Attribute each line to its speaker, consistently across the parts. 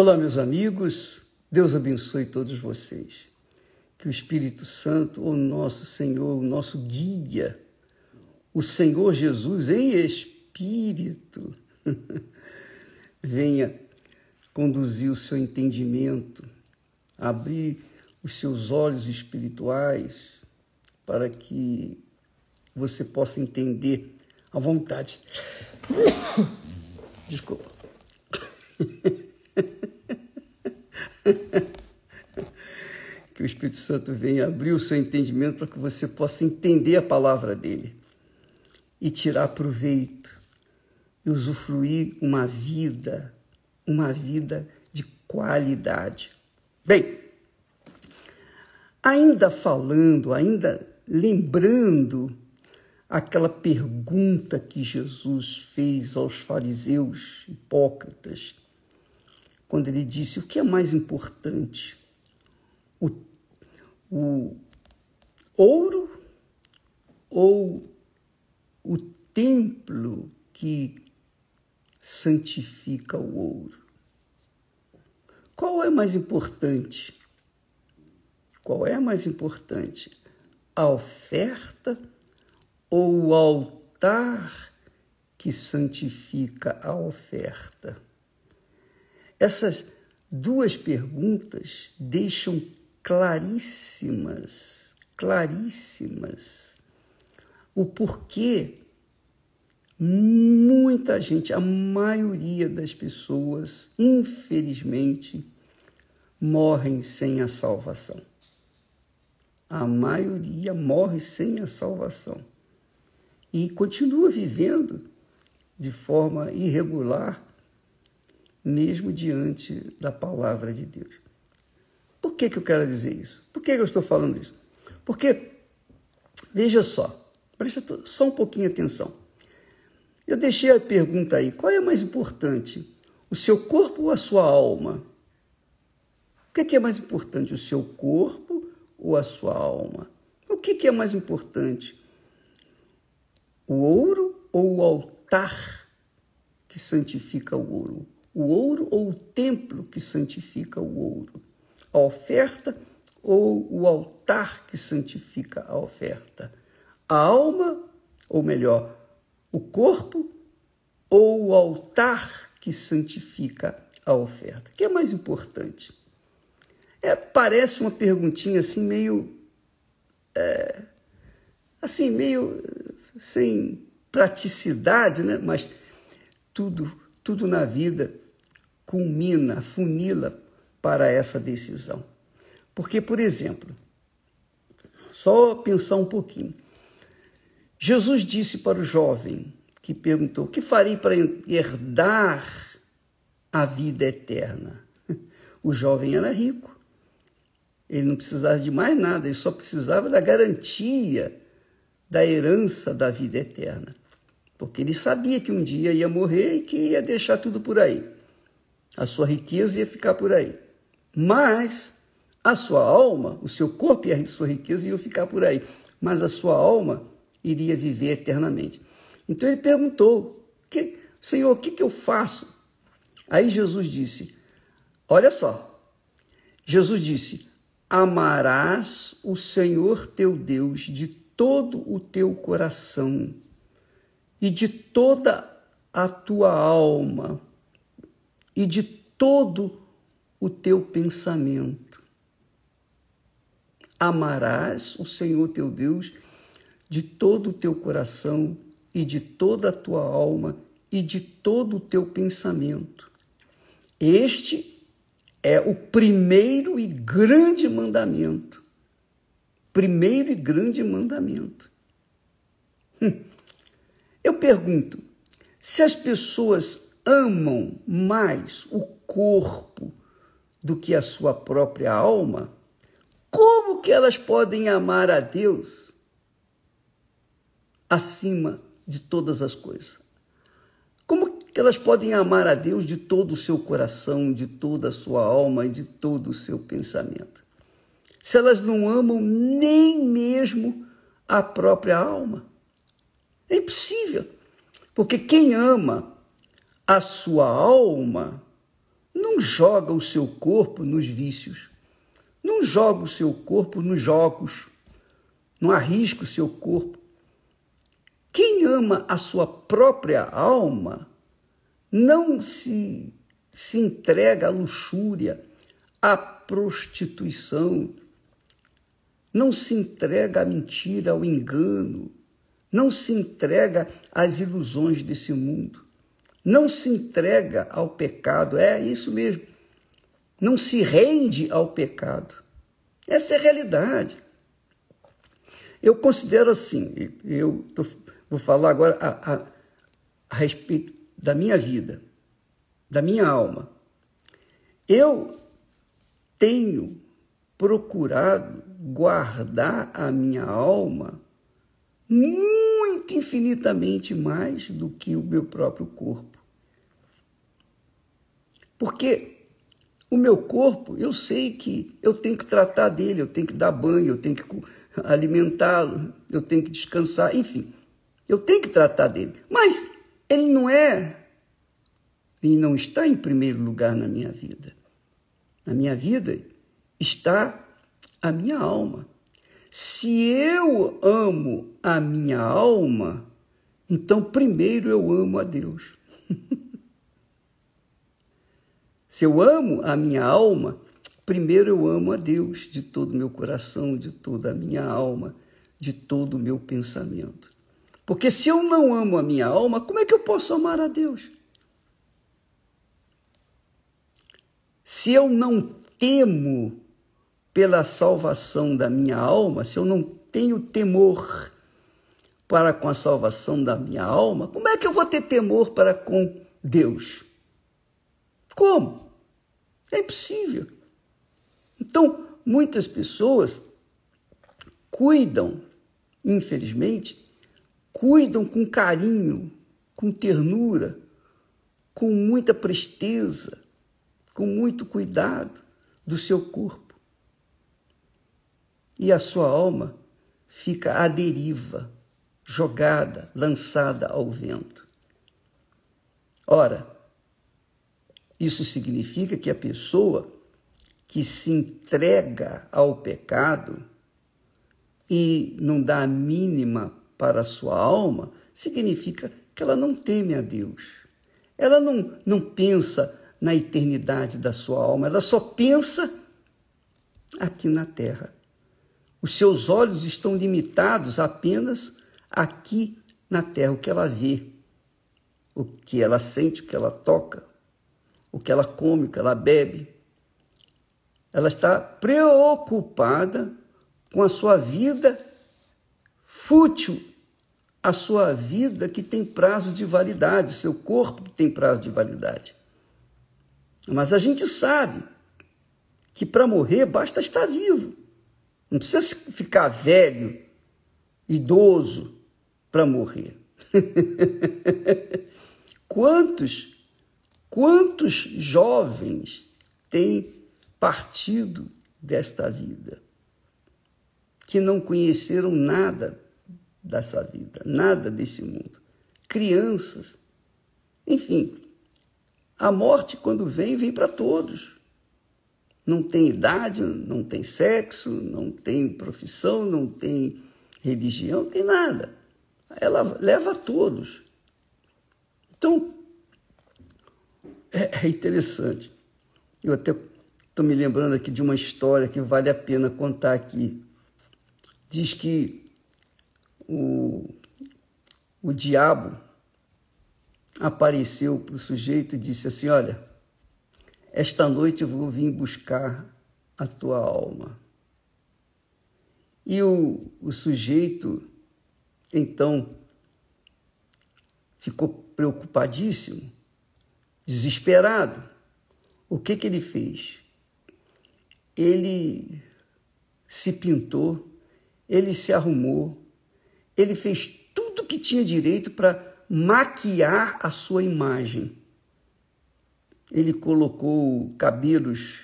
Speaker 1: Olá, meus amigos, Deus abençoe todos vocês. Que o Espírito Santo, o nosso Senhor, o nosso guia, o Senhor Jesus em espírito, venha conduzir o seu entendimento, abrir os seus olhos espirituais para que você possa entender a vontade. Desculpa. que o Espírito Santo venha abrir o seu entendimento para que você possa entender a palavra dele e tirar proveito e usufruir uma vida, uma vida de qualidade. Bem, ainda falando, ainda lembrando aquela pergunta que Jesus fez aos fariseus hipócritas quando ele disse: o que é mais importante? O, o ouro ou o templo que santifica o ouro? Qual é mais importante? Qual é mais importante? A oferta ou o altar que santifica a oferta? Essas duas perguntas deixam claríssimas, claríssimas, o porquê muita gente, a maioria das pessoas, infelizmente, morrem sem a salvação. A maioria morre sem a salvação e continua vivendo de forma irregular mesmo diante da palavra de Deus. Por que, que eu quero dizer isso? Por que, que eu estou falando isso? Porque, veja só, presta só um pouquinho atenção. Eu deixei a pergunta aí: qual é mais importante, o seu corpo ou a sua alma? O que é mais importante, o seu corpo ou a sua alma? O que é mais importante, o ouro ou o altar que santifica o ouro? O ouro ou o templo que santifica o ouro? A oferta ou o altar que santifica a oferta? A alma, ou melhor, o corpo ou o altar que santifica a oferta? O que é mais importante? É, parece uma perguntinha assim meio é, assim meio sem praticidade, né? Mas tudo tudo na vida culmina, funila para essa decisão. Porque, por exemplo, só pensar um pouquinho. Jesus disse para o jovem que perguntou: O que farei para herdar a vida eterna? O jovem era rico. Ele não precisava de mais nada, ele só precisava da garantia da herança da vida eterna. Porque ele sabia que um dia ia morrer e que ia deixar tudo por aí a sua riqueza ia ficar por aí. Mas a sua alma, o seu corpo e a sua riqueza iam ficar por aí. Mas a sua alma iria viver eternamente. Então ele perguntou: que, Senhor, o que, que eu faço? Aí Jesus disse: Olha só. Jesus disse: Amarás o Senhor teu Deus de todo o teu coração e de toda a tua alma e de todo o teu pensamento. Amarás o Senhor teu Deus de todo o teu coração e de toda a tua alma e de todo o teu pensamento. Este é o primeiro e grande mandamento. Primeiro e grande mandamento. Hum. Eu pergunto: se as pessoas amam mais o corpo do que a sua própria alma, como que elas podem amar a Deus acima de todas as coisas? Como que elas podem amar a Deus de todo o seu coração, de toda a sua alma e de todo o seu pensamento? Se elas não amam nem mesmo a própria alma. É impossível. Porque quem ama a sua alma não joga o seu corpo nos vícios, não joga o seu corpo nos jogos, não arrisca o seu corpo. Quem ama a sua própria alma não se, se entrega à luxúria, à prostituição, não se entrega à mentira, ao engano, não se entrega às ilusões desse mundo, não se entrega ao pecado, é isso mesmo, não se rende ao pecado. Essa é a realidade. Eu considero assim, eu tô, vou falar agora a, a, a respeito da minha vida, da minha alma. Eu tenho procurado guardar a minha alma muito infinitamente mais do que o meu próprio corpo. Porque o meu corpo, eu sei que eu tenho que tratar dele, eu tenho que dar banho, eu tenho que alimentá-lo, eu tenho que descansar, enfim, eu tenho que tratar dele. Mas ele não é e não está em primeiro lugar na minha vida. Na minha vida está a minha alma. Se eu amo a minha alma, então primeiro eu amo a Deus. Se eu amo a minha alma, primeiro eu amo a Deus de todo o meu coração, de toda a minha alma, de todo o meu pensamento. Porque se eu não amo a minha alma, como é que eu posso amar a Deus? Se eu não temo pela salvação da minha alma, se eu não tenho temor para com a salvação da minha alma, como é que eu vou ter temor para com Deus? Como? É impossível. Então, muitas pessoas cuidam, infelizmente, cuidam com carinho, com ternura, com muita presteza, com muito cuidado do seu corpo e a sua alma fica à deriva, jogada, lançada ao vento. Ora, isso significa que a pessoa que se entrega ao pecado e não dá a mínima para a sua alma, significa que ela não teme a Deus. Ela não, não pensa na eternidade da sua alma, ela só pensa aqui na terra. Os seus olhos estão limitados apenas aqui na terra, o que ela vê, o que ela sente, o que ela toca, o que ela come, o que ela bebe. Ela está preocupada com a sua vida fútil, a sua vida que tem prazo de validade, o seu corpo que tem prazo de validade. Mas a gente sabe que para morrer basta estar vivo. Não precisa ficar velho, idoso, para morrer. quantos, quantos jovens têm partido desta vida que não conheceram nada dessa vida, nada desse mundo? Crianças. Enfim, a morte, quando vem, vem para todos não tem idade, não tem sexo, não tem profissão, não tem religião, não tem nada. Ela leva a todos. Então, é, é interessante. Eu até estou me lembrando aqui de uma história que vale a pena contar aqui. Diz que o, o diabo apareceu para o sujeito e disse assim: Olha, esta noite eu vou vir buscar a tua alma. E o, o sujeito, então, ficou preocupadíssimo, desesperado. O que, que ele fez? Ele se pintou, ele se arrumou, ele fez tudo que tinha direito para maquiar a sua imagem ele colocou cabelos,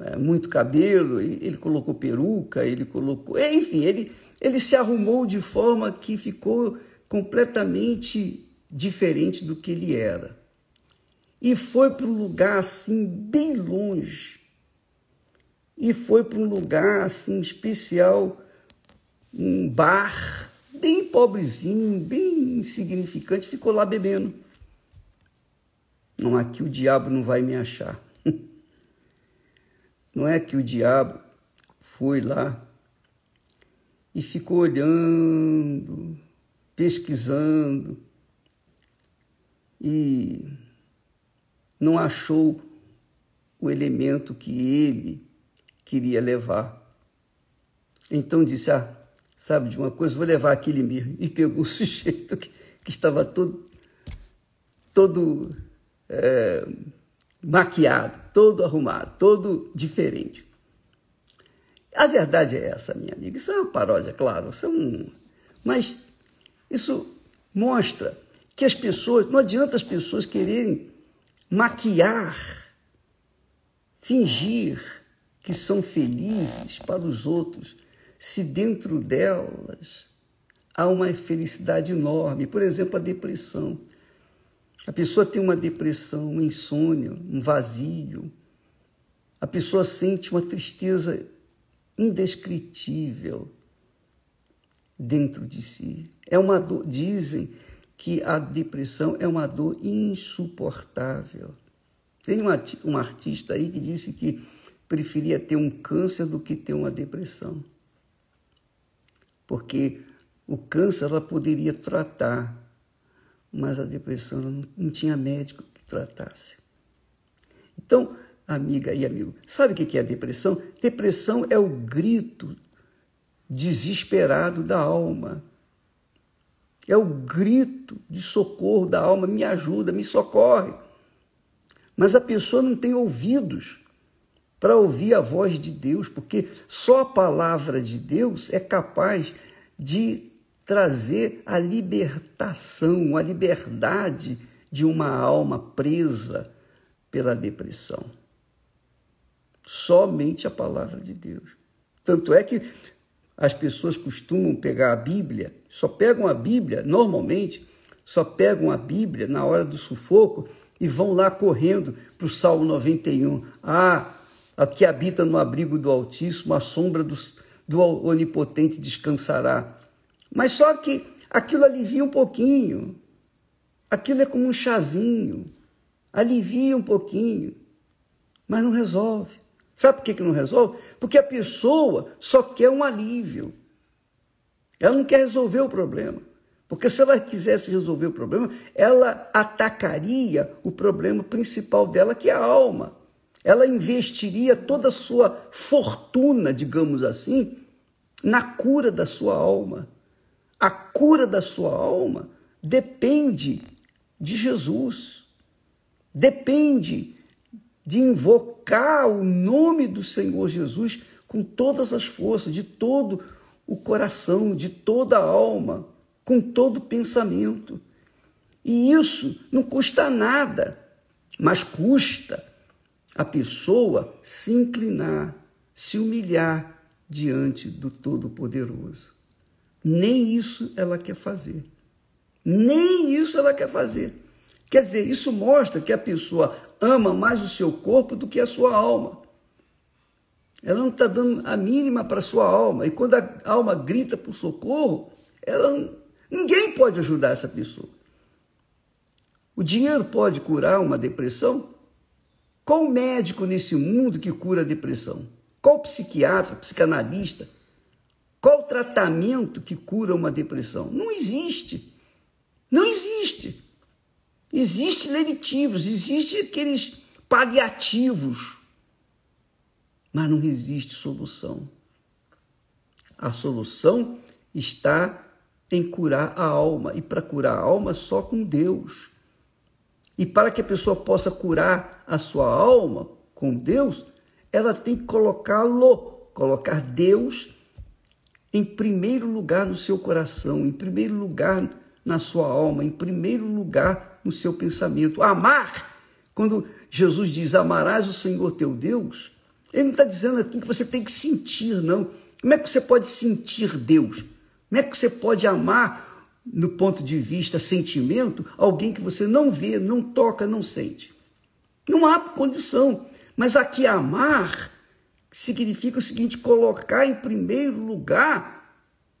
Speaker 1: é, muito cabelo, ele colocou peruca, ele colocou. É, enfim, ele, ele se arrumou de forma que ficou completamente diferente do que ele era. e foi para um lugar assim, bem longe. E foi para um lugar assim especial, um bar, bem pobrezinho, bem insignificante, ficou lá bebendo. Não, aqui o diabo não vai me achar. Não é que o diabo foi lá e ficou olhando, pesquisando e não achou o elemento que ele queria levar. Então disse: Ah, sabe de uma coisa, vou levar aquele mesmo. E pegou o sujeito que, que estava todo, todo é, maquiado, todo arrumado, todo diferente. A verdade é essa, minha amiga. Isso é uma paródia, claro. Isso é um... Mas isso mostra que as pessoas, não adianta as pessoas quererem maquiar, fingir que são felizes para os outros, se dentro delas há uma felicidade enorme. Por exemplo, a depressão. A pessoa tem uma depressão, uma insônia, um vazio. A pessoa sente uma tristeza indescritível dentro de si. É uma dor, dizem que a depressão é uma dor insuportável. Tem um artista aí que disse que preferia ter um câncer do que ter uma depressão. Porque o câncer ela poderia tratar, mas a depressão não, tinha médico que tratasse. Então, amiga e amigo, sabe o que é a depressão? Depressão é o grito desesperado da alma. É o grito de socorro da alma, me ajuda, me socorre. Mas a pessoa não tem ouvidos para ouvir a voz de Deus, porque só a palavra de Deus é capaz de trazer a libertação, a liberdade de uma alma presa pela depressão. Somente a palavra de Deus. Tanto é que as pessoas costumam pegar a Bíblia, só pegam a Bíblia, normalmente, só pegam a Bíblia na hora do sufoco e vão lá correndo para o Salmo 91. Ah, que habita no abrigo do Altíssimo, a sombra do, do Onipotente descansará. Mas só que aquilo alivia um pouquinho. Aquilo é como um chazinho. Alivia um pouquinho, mas não resolve. Sabe por que, que não resolve? Porque a pessoa só quer um alívio. Ela não quer resolver o problema. Porque se ela quisesse resolver o problema, ela atacaria o problema principal dela, que é a alma. Ela investiria toda a sua fortuna, digamos assim, na cura da sua alma. A cura da sua alma depende de Jesus. Depende de invocar o nome do Senhor Jesus com todas as forças, de todo o coração, de toda a alma, com todo o pensamento. E isso não custa nada, mas custa a pessoa se inclinar, se humilhar diante do Todo-Poderoso. Nem isso ela quer fazer. Nem isso ela quer fazer. Quer dizer, isso mostra que a pessoa ama mais o seu corpo do que a sua alma. Ela não está dando a mínima para a sua alma. E quando a alma grita por socorro, ela, ninguém pode ajudar essa pessoa. O dinheiro pode curar uma depressão? Qual médico nesse mundo que cura a depressão? Qual psiquiatra, psicanalista? Qual tratamento que cura uma depressão? Não existe. Não existe. Existem lenitivos, existem aqueles paliativos, mas não existe solução. A solução está em curar a alma, e para curar a alma só com Deus. E para que a pessoa possa curar a sua alma com Deus, ela tem que colocá-lo, colocar Deus em primeiro lugar no seu coração, em primeiro lugar na sua alma, em primeiro lugar no seu pensamento. Amar, quando Jesus diz amarás o Senhor teu Deus, ele não está dizendo aqui que você tem que sentir, não. Como é que você pode sentir Deus? Como é que você pode amar, no ponto de vista sentimento, alguém que você não vê, não toca, não sente? Não há condição. Mas aqui amar significa o seguinte: colocar em primeiro lugar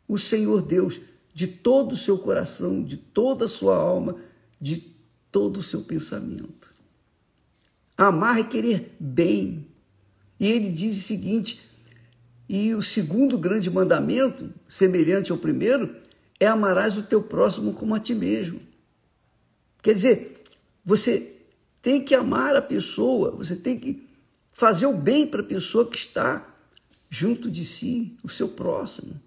Speaker 1: o Senhor Deus de todo o seu coração, de toda a sua alma, de todo o seu pensamento. Amar é querer bem. E ele diz o seguinte: e o segundo grande mandamento, semelhante ao primeiro, é amarás o teu próximo como a ti mesmo. Quer dizer, você tem que amar a pessoa, você tem que fazer o bem para a pessoa que está junto de si, o seu próximo.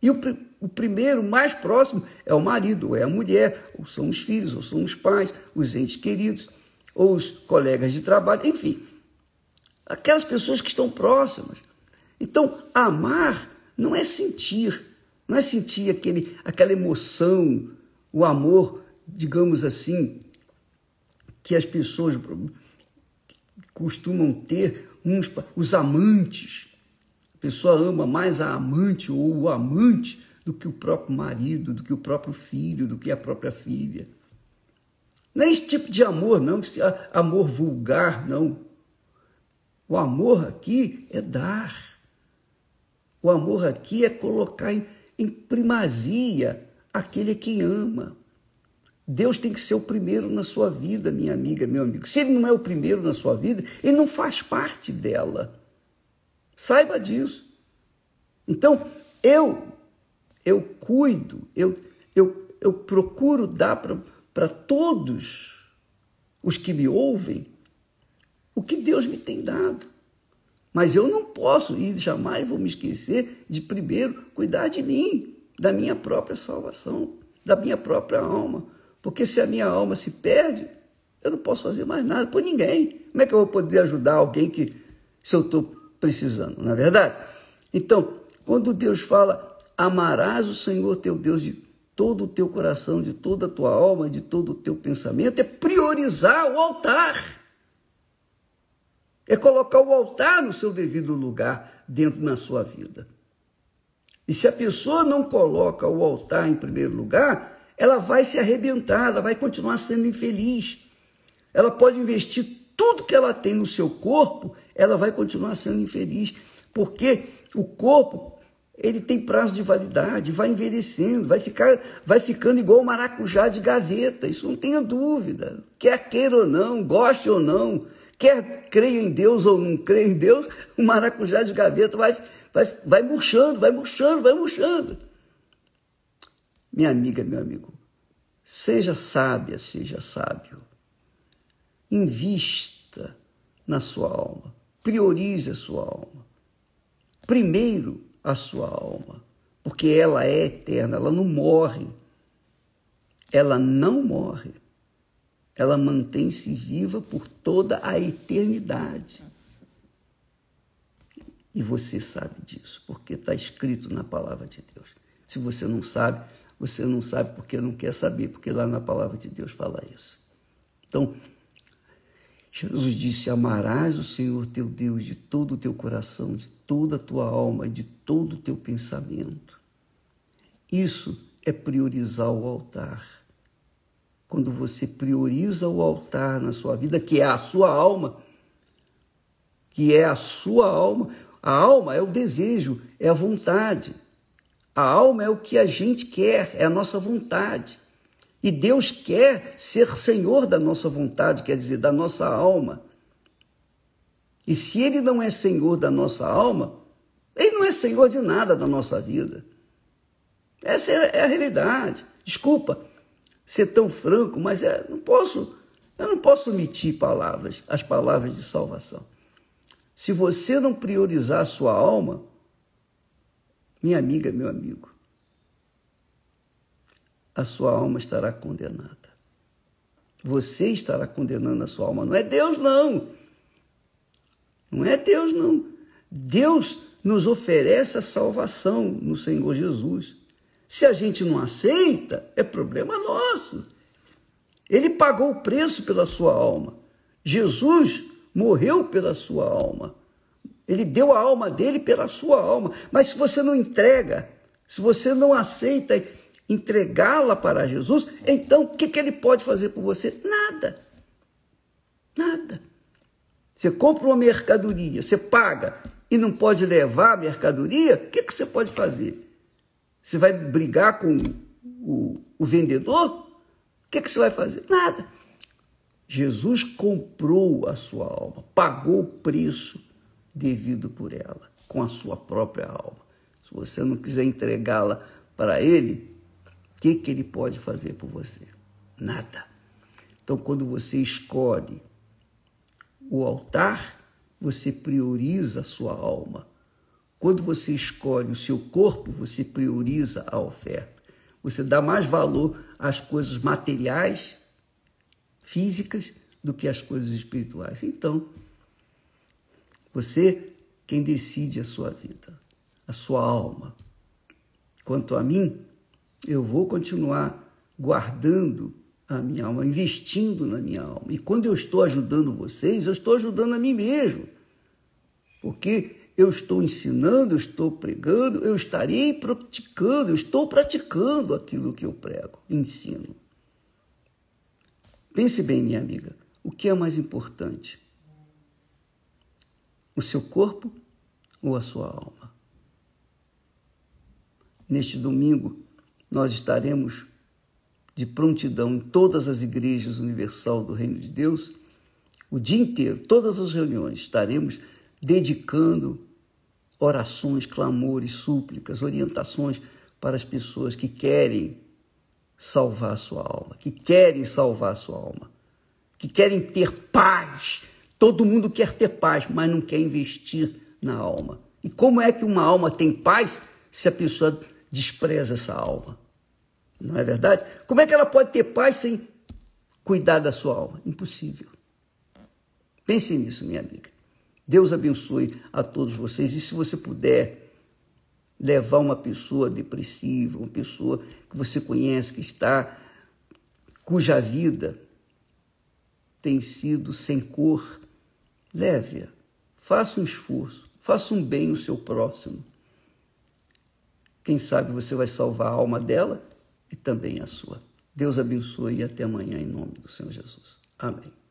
Speaker 1: E o, o primeiro, mais próximo, é o marido, ou é a mulher, ou são os filhos, ou são os pais, os entes queridos, ou os colegas de trabalho, enfim. Aquelas pessoas que estão próximas. Então, amar não é sentir, não é sentir aquele, aquela emoção, o amor, digamos assim, que as pessoas costumam ter, uns, os amantes. A pessoa ama mais a amante ou o amante do que o próprio marido, do que o próprio filho, do que a própria filha. Não é esse tipo de amor, não, esse amor vulgar, não. O amor aqui é dar. O amor aqui é colocar em, em primazia aquele que ama. Deus tem que ser o primeiro na sua vida, minha amiga, meu amigo. Se ele não é o primeiro na sua vida, ele não faz parte dela. Saiba disso. Então, eu eu cuido, eu, eu, eu procuro dar para todos os que me ouvem o que Deus me tem dado. Mas eu não posso e jamais vou me esquecer de primeiro cuidar de mim, da minha própria salvação, da minha própria alma. Porque se a minha alma se perde, eu não posso fazer mais nada por ninguém. Como é que eu vou poder ajudar alguém que se eu estou precisando, não é verdade? Então, quando Deus fala, amarás o Senhor teu Deus de todo o teu coração, de toda a tua alma, de todo o teu pensamento, é priorizar o altar. É colocar o altar no seu devido lugar dentro da sua vida. E se a pessoa não coloca o altar em primeiro lugar, ela vai se arrebentar, ela vai continuar sendo infeliz. Ela pode investir tudo que ela tem no seu corpo, ela vai continuar sendo infeliz, porque o corpo ele tem prazo de validade, vai envelhecendo, vai ficar, vai ficando igual o maracujá de gaveta. Isso não tenha dúvida. Quer queira ou não, goste ou não, quer creia em Deus ou não creia em Deus, o maracujá de gaveta vai, vai, vai murchando, vai murchando, vai murchando. Minha amiga, meu amigo, seja sábia, seja sábio. Invista na sua alma. Priorize a sua alma. Primeiro, a sua alma. Porque ela é eterna, ela não morre. Ela não morre. Ela mantém-se viva por toda a eternidade. E você sabe disso, porque está escrito na palavra de Deus. Se você não sabe, você não sabe porque não quer saber, porque lá na palavra de Deus fala isso. Então, Jesus disse: Amarás o Senhor teu Deus de todo o teu coração, de toda a tua alma, de todo o teu pensamento. Isso é priorizar o altar. Quando você prioriza o altar na sua vida, que é a sua alma, que é a sua alma, a alma é o desejo, é a vontade. A alma é o que a gente quer, é a nossa vontade. E Deus quer ser senhor da nossa vontade, quer dizer, da nossa alma. E se Ele não é senhor da nossa alma, Ele não é senhor de nada da nossa vida. Essa é a realidade. Desculpa ser tão franco, mas é, não posso, eu não posso omitir palavras, as palavras de salvação. Se você não priorizar a sua alma, minha amiga, meu amigo, a sua alma estará condenada. Você estará condenando a sua alma, não é Deus, não. Não é Deus, não. Deus nos oferece a salvação no Senhor Jesus. Se a gente não aceita, é problema nosso. Ele pagou o preço pela sua alma. Jesus morreu pela sua alma. Ele deu a alma dele pela sua alma. Mas se você não entrega, se você não aceita entregá-la para Jesus, então o que, que ele pode fazer por você? Nada. Nada. Você compra uma mercadoria, você paga e não pode levar a mercadoria, o que, que você pode fazer? Você vai brigar com o, o vendedor? O que, que você vai fazer? Nada. Jesus comprou a sua alma, pagou o preço devido por ela, com a sua própria alma. Se você não quiser entregá-la para Ele, o que, que Ele pode fazer por você? Nada. Então, quando você escolhe o altar, você prioriza a sua alma. Quando você escolhe o seu corpo, você prioriza a oferta. Você dá mais valor às coisas materiais, físicas, do que às coisas espirituais. Então, você quem decide a sua vida, a sua alma. Quanto a mim, eu vou continuar guardando a minha alma, investindo na minha alma. E quando eu estou ajudando vocês, eu estou ajudando a mim mesmo. Porque eu estou ensinando, eu estou pregando, eu estarei praticando, eu estou praticando aquilo que eu prego, ensino. Pense bem, minha amiga, o que é mais importante? O seu corpo ou a sua alma? Neste domingo, nós estaremos de prontidão em todas as igrejas universal do Reino de Deus, o dia inteiro, todas as reuniões, estaremos dedicando orações, clamores, súplicas, orientações para as pessoas que querem salvar a sua alma, que querem salvar a sua alma, que querem ter paz. Todo mundo quer ter paz, mas não quer investir na alma. E como é que uma alma tem paz se a pessoa despreza essa alma? Não é verdade? Como é que ela pode ter paz sem cuidar da sua alma? Impossível. Pense nisso, minha amiga. Deus abençoe a todos vocês. E se você puder levar uma pessoa depressiva, uma pessoa que você conhece, que está, cuja vida tem sido sem cor, leve-a. Faça um esforço, faça um bem ao seu próximo. Quem sabe você vai salvar a alma dela e também a sua. Deus abençoe e até amanhã em nome do Senhor Jesus. Amém.